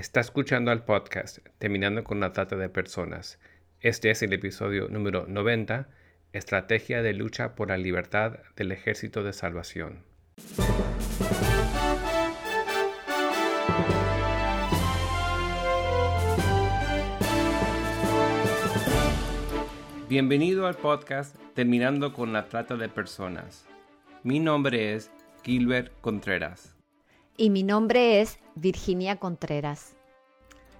Está escuchando al podcast Terminando con la Trata de Personas. Este es el episodio número 90, Estrategia de lucha por la libertad del Ejército de Salvación. Bienvenido al podcast Terminando con la Trata de Personas. Mi nombre es Gilbert Contreras y mi nombre es Virginia Contreras.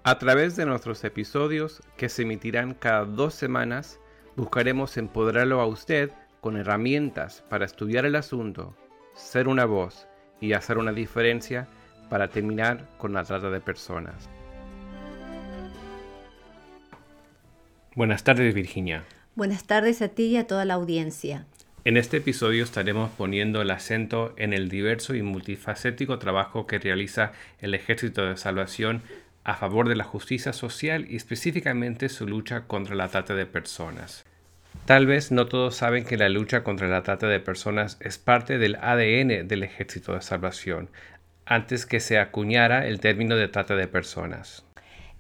A través de nuestros episodios, que se emitirán cada dos semanas, buscaremos empoderarlo a usted con herramientas para estudiar el asunto, ser una voz y hacer una diferencia para terminar con la trata de personas. Buenas tardes, Virginia. Buenas tardes a ti y a toda la audiencia. En este episodio estaremos poniendo el acento en el diverso y multifacético trabajo que realiza el Ejército de Salvación a favor de la justicia social y específicamente su lucha contra la trata de personas. Tal vez no todos saben que la lucha contra la trata de personas es parte del ADN del Ejército de Salvación, antes que se acuñara el término de trata de personas.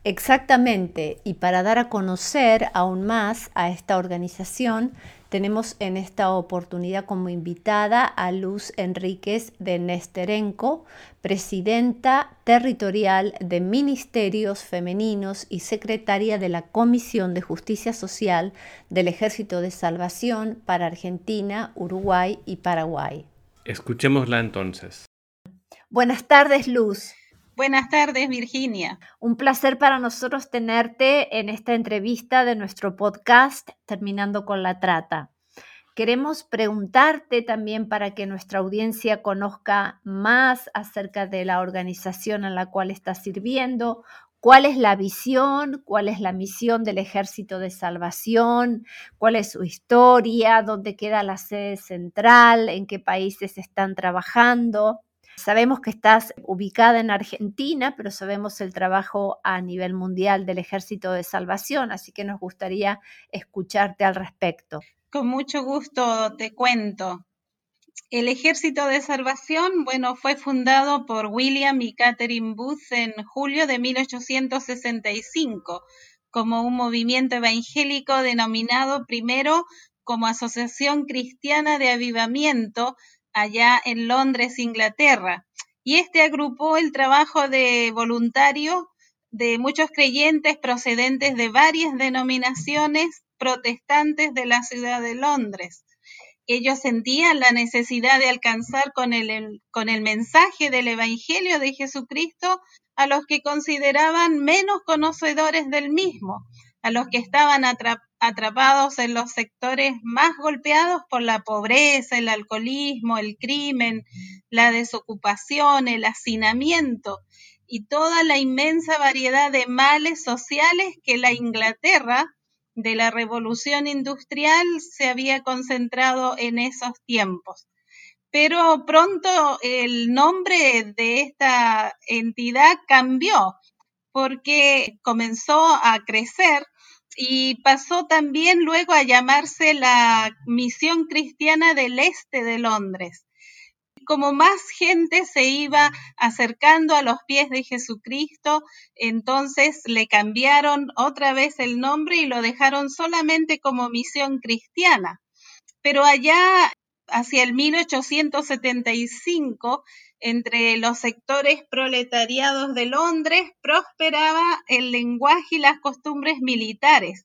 Exactamente, y para dar a conocer aún más a esta organización, tenemos en esta oportunidad como invitada a Luz Enríquez de Nesterenco, presidenta territorial de Ministerios Femeninos y secretaria de la Comisión de Justicia Social del Ejército de Salvación para Argentina, Uruguay y Paraguay. Escuchémosla entonces. Buenas tardes, Luz. Buenas tardes, Virginia. Un placer para nosotros tenerte en esta entrevista de nuestro podcast Terminando con la Trata. Queremos preguntarte también para que nuestra audiencia conozca más acerca de la organización en la cual estás sirviendo, cuál es la visión, cuál es la misión del Ejército de Salvación, cuál es su historia, dónde queda la sede central, en qué países están trabajando. Sabemos que estás ubicada en Argentina, pero sabemos el trabajo a nivel mundial del Ejército de Salvación, así que nos gustaría escucharte al respecto. Con mucho gusto te cuento. El Ejército de Salvación, bueno, fue fundado por William y Catherine Booth en julio de 1865 como un movimiento evangélico denominado primero como Asociación Cristiana de Avivamiento allá en Londres, Inglaterra. Y este agrupó el trabajo de voluntarios de muchos creyentes procedentes de varias denominaciones protestantes de la ciudad de Londres. Ellos sentían la necesidad de alcanzar con el, con el mensaje del Evangelio de Jesucristo a los que consideraban menos conocedores del mismo, a los que estaban atrapados en los sectores más golpeados por la pobreza, el alcoholismo, el crimen, la desocupación, el hacinamiento y toda la inmensa variedad de males sociales que la Inglaterra de la revolución industrial se había concentrado en esos tiempos. Pero pronto el nombre de esta entidad cambió porque comenzó a crecer y pasó también luego a llamarse la Misión Cristiana del Este de Londres. Como más gente se iba acercando a los pies de Jesucristo, entonces le cambiaron otra vez el nombre y lo dejaron solamente como Misión Cristiana. Pero allá hacia el 1875, entre los sectores proletariados de Londres, prosperaba el lenguaje y las costumbres militares.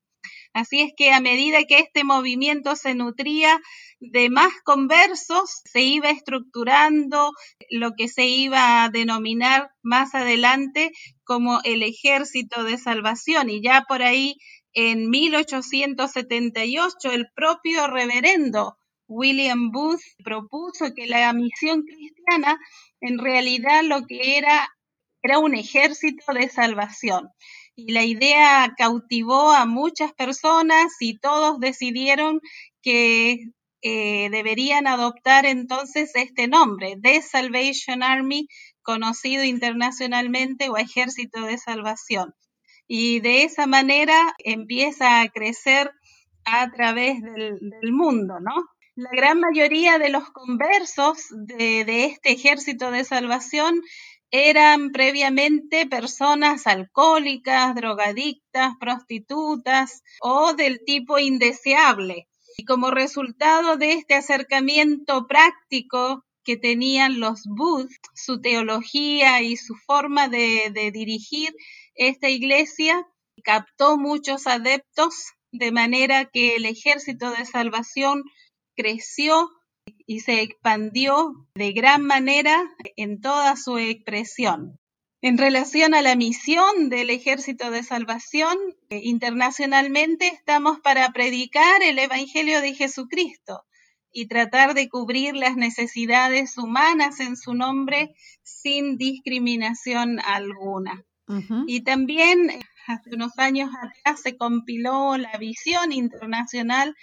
Así es que a medida que este movimiento se nutría de más conversos, se iba estructurando lo que se iba a denominar más adelante como el ejército de salvación. Y ya por ahí, en 1878, el propio reverendo William Booth propuso que la misión cristiana en realidad lo que era era un ejército de salvación. Y la idea cautivó a muchas personas y todos decidieron que eh, deberían adoptar entonces este nombre, The Salvation Army, conocido internacionalmente o Ejército de Salvación. Y de esa manera empieza a crecer a través del, del mundo, ¿no? La gran mayoría de los conversos de, este ejército de salvación eran previamente personas alcohólicas, drogadictas, prostitutas o del tipo indeseable. Y como resultado de este acercamiento práctico que tenían los Booth, su teología y su forma de, de dirigir esta iglesia, captó muchos adeptos, de manera que el ejército de salvación creció y se expandió de gran manera en toda su expresión. En relación a la misión del Ejército de Salvación, eh, internacionalmente estamos para predicar el Evangelio de Jesucristo y tratar de cubrir las necesidades humanas en su nombre sin discriminación alguna. Y también eh, hace unos años atrás se compiló la visión internacional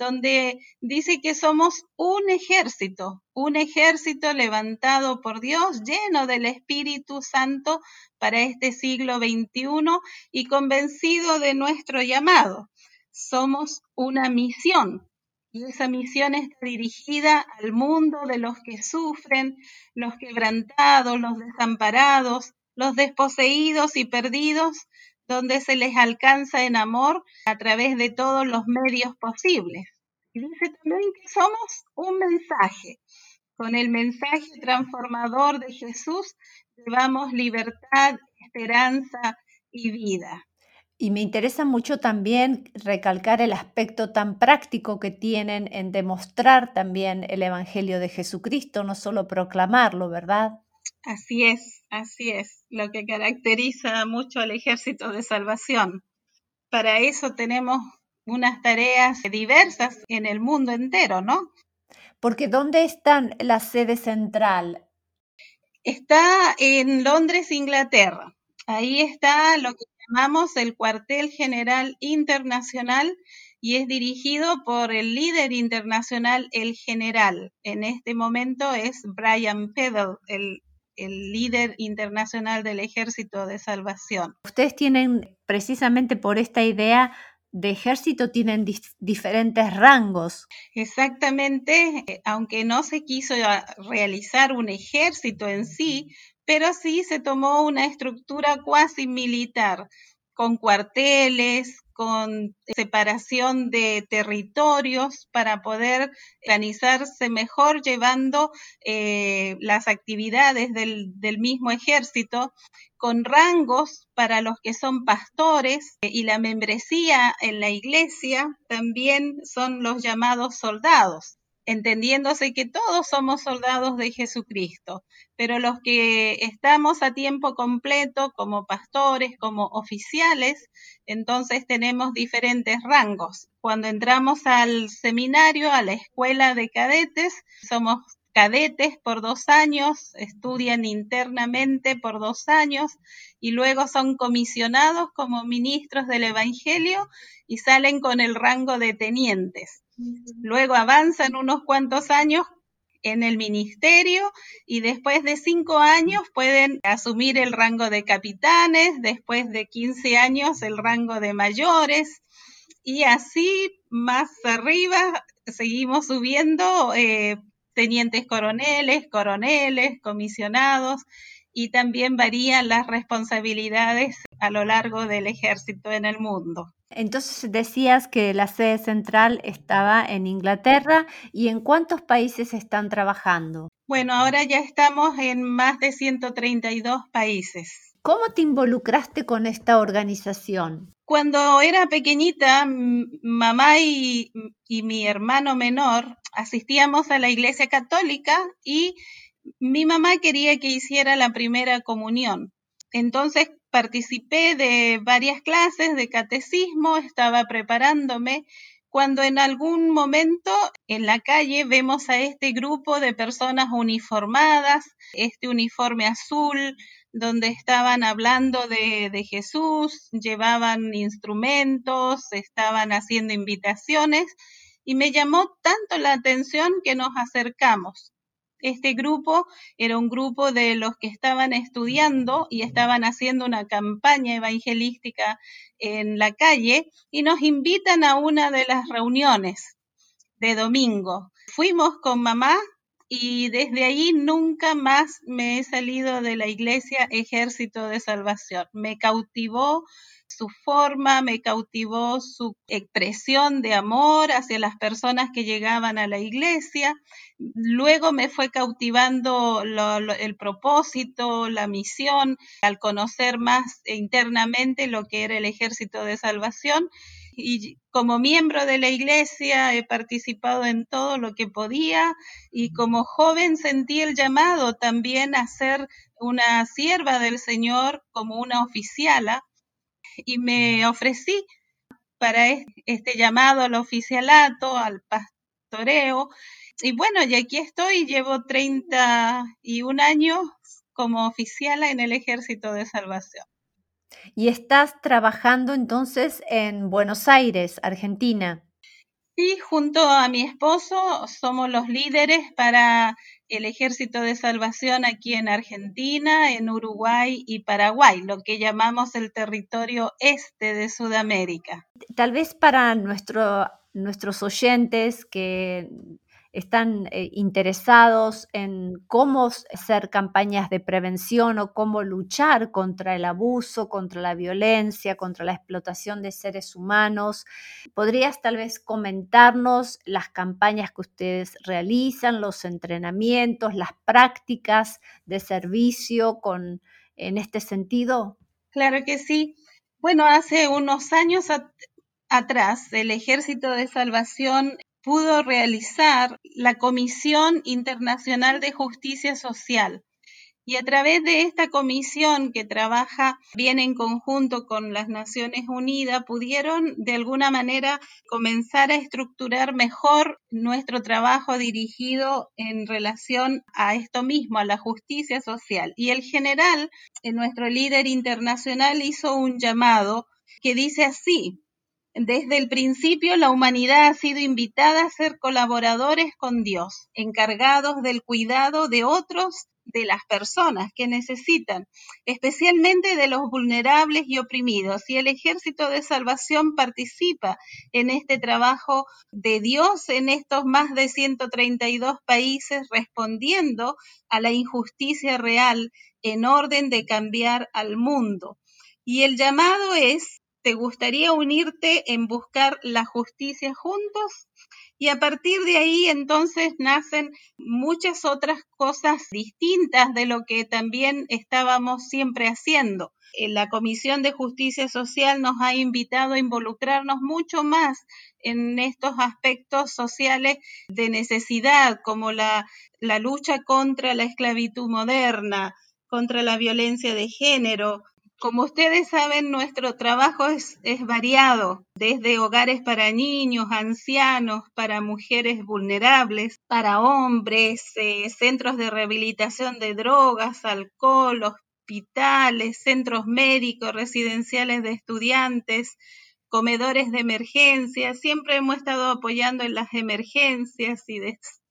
donde dice que somos un ejército, un ejército levantado por Dios, lleno del Espíritu Santo para este siglo XXI y convencido de nuestro llamado. Somos una misión y esa misión está dirigida al mundo de los que sufren, los quebrantados, los desamparados, los desposeídos y perdidos, donde se les alcanza en amor a través de todos los medios posibles. Y dice también que somos un mensaje. Con el mensaje transformador de Jesús llevamos libertad, esperanza y vida. Y me interesa mucho también recalcar el aspecto tan práctico que tienen en demostrar también el Evangelio de Jesucristo, no solo proclamarlo, ¿verdad? Así es, así es, lo que caracteriza mucho al ejército de salvación. Para eso tenemos unas tareas diversas en el mundo entero, ¿no? Porque ¿dónde está la sede central? Está en Londres, Inglaterra. Ahí está lo que llamamos el cuartel general internacional y es dirigido por el líder internacional, el general. En este momento es Brian Peddle, el el líder internacional del Ejército de Salvación. Ustedes tienen, precisamente por esta idea de ejército, tienen diferentes rangos. Exactamente, eh, aunque no se quiso realizar un ejército en sí, pero sí se tomó una estructura cuasi militar, con cuarteles, con separación de territorios para poder organizarse mejor llevando eh, las actividades del, mismo ejército, con rangos para los que son pastores eh, y la membresía en la iglesia también son los llamados soldados entendiéndose que todos somos soldados de Jesucristo, pero los que estamos a tiempo completo como pastores, como oficiales, entonces tenemos diferentes rangos. Cuando entramos al seminario, a la escuela de cadetes, somos cadetes por dos años, estudian internamente por dos años y luego son comisionados como ministros del Evangelio y salen con el rango de tenientes. Luego avanzan unos cuantos años en el ministerio y después de cinco años pueden asumir el rango de capitanes, después de 15 años el rango de mayores y así más arriba seguimos subiendo eh, tenientes coroneles, coroneles, comisionados y también varían las responsabilidades a lo largo del ejército en el mundo. Entonces decías que la sede central estaba en Inglaterra y en cuántos países están trabajando. Bueno, ahora ya estamos en más de 132 países. ¿Cómo te involucraste con esta organización? Cuando era pequeñita, mamá y, y mi hermano menor asistíamos a la iglesia católica y mi mamá quería que hiciera la primera comunión. Entonces participé de varias clases de catecismo, estaba preparándome, cuando en algún momento en la calle vemos a este grupo de personas uniformadas, este uniforme azul, donde estaban hablando de, de, Jesús, llevaban instrumentos, estaban haciendo invitaciones y me llamó tanto la atención que nos acercamos. Este grupo era un grupo de los que estaban estudiando y estaban haciendo una campaña evangelística en la calle y nos invitan a una de las reuniones de domingo. Fuimos con mamá y desde ahí nunca más me he salido de la iglesia Ejército de Salvación. Me cautivó su forma, me cautivó su expresión de amor hacia las personas que llegaban a la iglesia. Luego me fue cautivando el propósito, la misión, al conocer más internamente lo que era el ejército de salvación. Y como miembro de la iglesia he participado en todo lo que podía y como joven sentí el llamado también a ser una sierva del Señor como una oficiala y me ofrecí para este llamado al oficialato, al pastoreo. Y bueno, y aquí estoy, llevo 31 años como oficiala en el Ejército de Salvación. Y estás trabajando entonces en Buenos Aires, Argentina. Sí, junto a mi esposo somos los líderes para el Ejército de Salvación aquí en Argentina, en Uruguay y Paraguay, lo que llamamos el territorio este de Sudamérica. Tal vez para nuestro, nuestros oyentes que están eh, interesados en cómo hacer campañas de prevención o cómo luchar contra el abuso, contra la violencia, contra la explotación de seres humanos. ¿Podrías tal vez comentarnos las campañas que ustedes realizan, los entrenamientos, las prácticas de servicio con, en este sentido? Claro que sí. Bueno, hace unos años atrás, el Ejército de Salvación pudo realizar la Comisión Internacional de Justicia Social. Y a través de esta comisión que trabaja bien en conjunto con las Naciones Unidas, pudieron de alguna manera comenzar a estructurar mejor nuestro trabajo dirigido en relación a esto mismo, a la justicia social. Y el general, eh, nuestro líder internacional, hizo un llamado que dice así, desde el principio la humanidad ha sido invitada a ser colaboradores con Dios, encargados del cuidado de otros, de las personas que necesitan, especialmente de los vulnerables y oprimidos. Y el ejército de salvación participa en este trabajo de Dios en estos más de 132 países, respondiendo a la injusticia real en orden de cambiar al mundo. Y el llamado es ¿Te gustaría unirte en buscar la justicia juntos? Y a partir de ahí entonces nacen muchas otras cosas distintas de lo que también estábamos siempre haciendo. La Comisión de Justicia Social nos ha invitado a involucrarnos mucho más en estos aspectos sociales de necesidad, como la, la lucha contra la esclavitud moderna, contra la violencia de género, como ustedes saben, nuestro trabajo es, variado, desde hogares para niños, ancianos, para mujeres vulnerables, para hombres, eh, centros de rehabilitación de drogas, alcohol, hospitales, centros médicos, residenciales de estudiantes, comedores de emergencia. Siempre hemos estado apoyando en las emergencias y de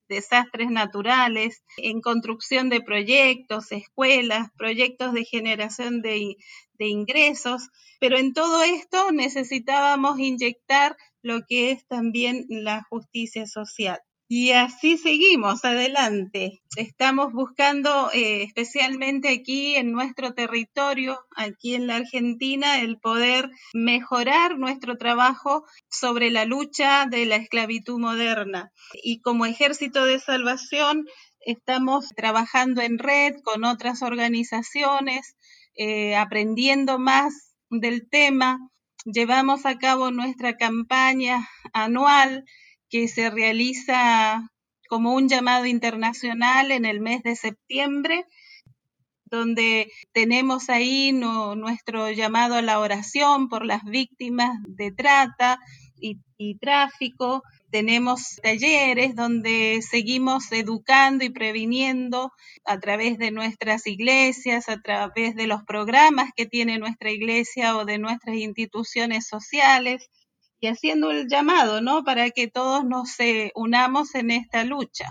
desastres naturales, en construcción de proyectos, escuelas, proyectos de generación de, ingresos, pero en todo esto necesitábamos inyectar lo que es también la justicia social. Y así seguimos adelante. Estamos buscando, eh, especialmente aquí en nuestro territorio, aquí en la Argentina, el poder mejorar nuestro trabajo sobre la lucha de la esclavitud moderna. Y como ejército de salvación, estamos trabajando en red con otras organizaciones, eh, aprendiendo más del tema. Llevamos a cabo nuestra campaña anual que se realiza como un llamado internacional en el mes de septiembre, donde tenemos ahí nuestro llamado a la oración por las víctimas de trata y tráfico, tenemos talleres donde seguimos educando y previniendo a través de nuestras iglesias, a través de los programas que tiene nuestra iglesia o de nuestras instituciones sociales y haciendo el llamado, ¿no? Para que todos nos eh, unamos en esta lucha.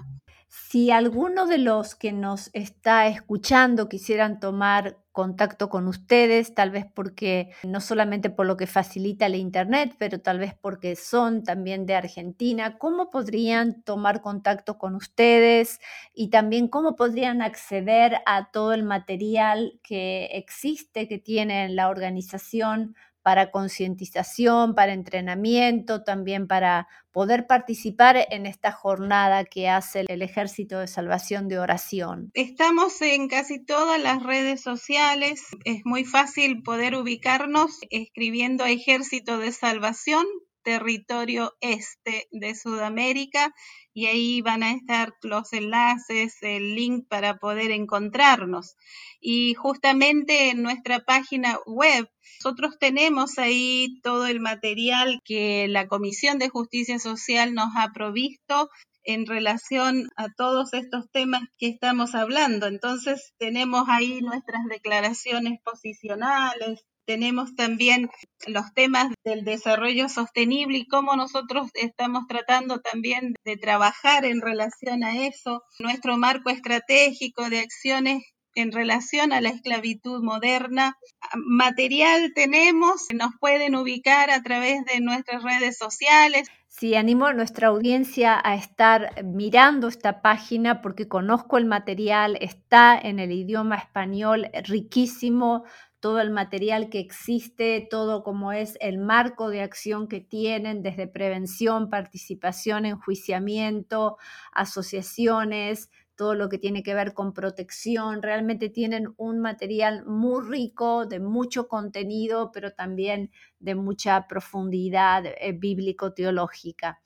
Si alguno de los que nos está escuchando quisieran tomar contacto con ustedes, tal vez porque no solamente por lo que facilita el Internet, pero tal vez porque son también de Argentina, ¿cómo podrían tomar contacto con ustedes y también cómo podrían acceder a todo el material que existe, que tiene la organización para concientización, para entrenamiento, también para poder participar en esta jornada que hace el Ejército de Salvación de Oración? Estamos en casi todas las redes sociales. Es muy fácil poder ubicarnos escribiendo Ejército de Salvación territorio este de Sudamérica y ahí van a estar los enlaces, el link para poder encontrarnos. Y justamente en nuestra página web, nosotros tenemos ahí todo el material que la Comisión de Justicia Social nos ha provisto en relación a todos estos temas que estamos hablando. Entonces tenemos ahí nuestras declaraciones posicionales, tenemos también los temas del desarrollo sostenible y cómo nosotros estamos tratando también de trabajar en relación a eso, nuestro marco estratégico de acciones en relación a la esclavitud moderna. Material tenemos, nos pueden ubicar a través de nuestras redes sociales. Sí, animo a nuestra audiencia a estar mirando esta página porque conozco el material, está en el idioma español riquísimo, todo el material que existe, todo como es el marco de acción que tienen desde prevención, participación, enjuiciamiento, asociaciones, todo lo que tiene que ver con protección. Realmente tienen un material muy rico, de mucho contenido, pero también de mucha profundidad eh, bíblico-teológica.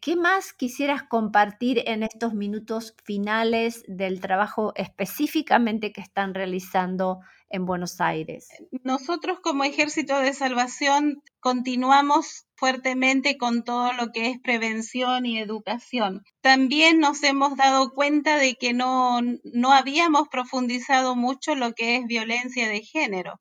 ¿Qué más quisieras compartir en estos minutos finales del trabajo específicamente que están realizando en Buenos Aires? Nosotros como Ejército de Salvación continuamos fuertemente con todo lo que es prevención y educación. También nos hemos dado cuenta de que no, no habíamos profundizado mucho lo que es violencia de género.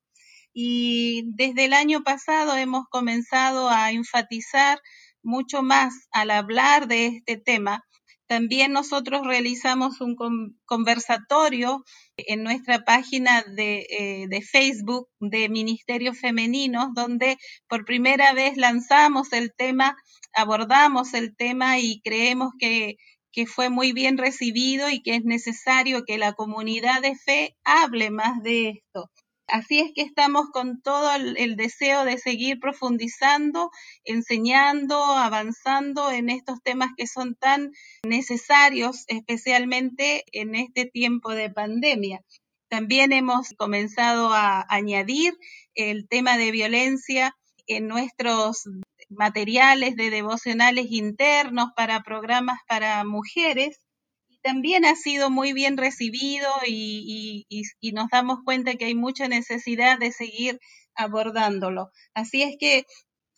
Y desde el año pasado hemos comenzado a enfatizar mucho más al hablar de este tema. También nosotros realizamos un conversatorio en nuestra página de, eh, de, Facebook de Ministerios Femeninos, donde por primera vez lanzamos el tema, abordamos el tema y creemos que fue muy bien recibido y que es necesario que la comunidad de fe hable más de esto. Así es que estamos con todo el, deseo de seguir profundizando, enseñando, avanzando en estos temas que son tan necesarios, especialmente en este tiempo de pandemia. También hemos comenzado a añadir el tema de violencia en nuestros materiales de devocionales internos para programas para mujeres también ha sido muy bien recibido y, nos damos cuenta que hay mucha necesidad de seguir abordándolo. Así es que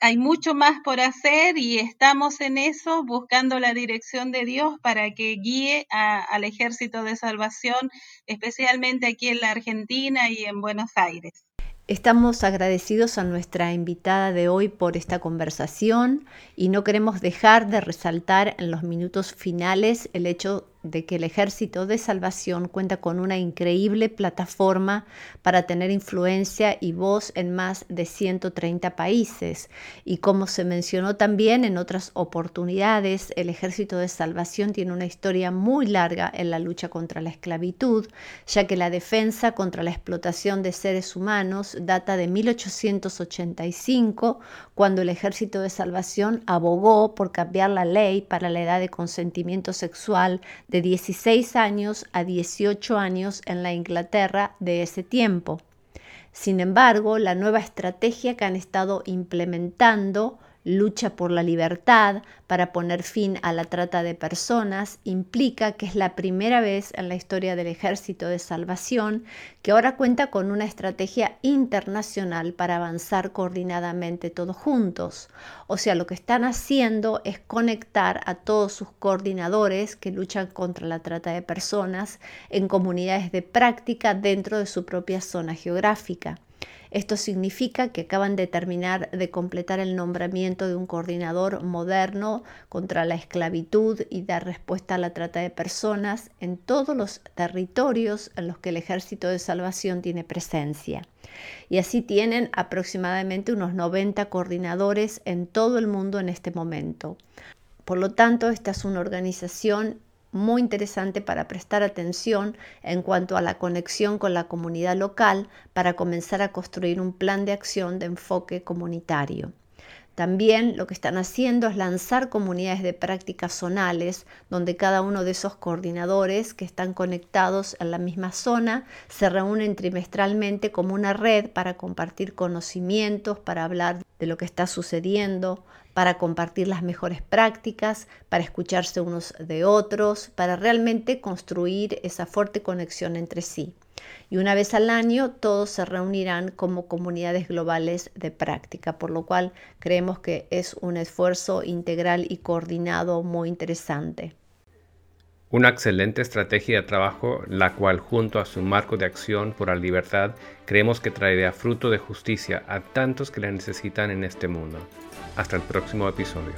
hay mucho más por hacer y estamos en eso buscando la dirección de Dios para que guíe al ejército de salvación, especialmente aquí en la Argentina y en Buenos Aires. Estamos agradecidos a nuestra invitada de hoy por esta conversación y no queremos dejar de resaltar en los minutos finales el hecho de que el Ejército de Salvación cuenta con una increíble plataforma para tener influencia y voz en más de 130 países. Y como se mencionó también en otras oportunidades, el Ejército de Salvación tiene una historia muy larga en la lucha contra la esclavitud, ya que la defensa contra la explotación de seres humanos data de 1885, cuando el Ejército de Salvación abogó por cambiar la ley para la edad de consentimiento sexual de 16 años a 18 años en la Inglaterra de ese tiempo. Sin embargo, la nueva estrategia que han estado implementando lucha por la libertad para poner fin a la trata de personas implica que es la primera vez en la historia del Ejército de Salvación que ahora cuenta con una estrategia internacional para avanzar coordinadamente todos juntos. O sea, lo que están haciendo es conectar a todos sus coordinadores que luchan contra la trata de personas en comunidades de práctica dentro de su propia zona geográfica. Esto significa que acaban de terminar de completar el nombramiento de un coordinador moderno contra la esclavitud y dar respuesta a la trata de personas en todos los territorios en los que el Ejército de Salvación tiene presencia. Y así tienen aproximadamente unos 90 coordinadores en todo el mundo en este momento. Por lo tanto, esta es una organización muy interesante para prestar atención en cuanto a la conexión con la comunidad local para comenzar a construir un plan de acción de enfoque comunitario. También lo que están haciendo es lanzar comunidades de prácticas zonales, donde cada uno de esos coordinadores que están conectados en la misma zona se reúnen trimestralmente como una red para compartir conocimientos, para hablar de lo que está sucediendo, para compartir las mejores prácticas, para escucharse unos de otros, para realmente construir esa fuerte conexión entre sí. Y una vez al año todos se reunirán como comunidades globales de práctica, por lo cual creemos que es un esfuerzo integral y coordinado muy interesante. Una excelente estrategia de trabajo, la cual junto a su marco de acción por la libertad, creemos que traerá fruto de justicia a tantos que la necesitan en este mundo. Hasta el próximo episodio.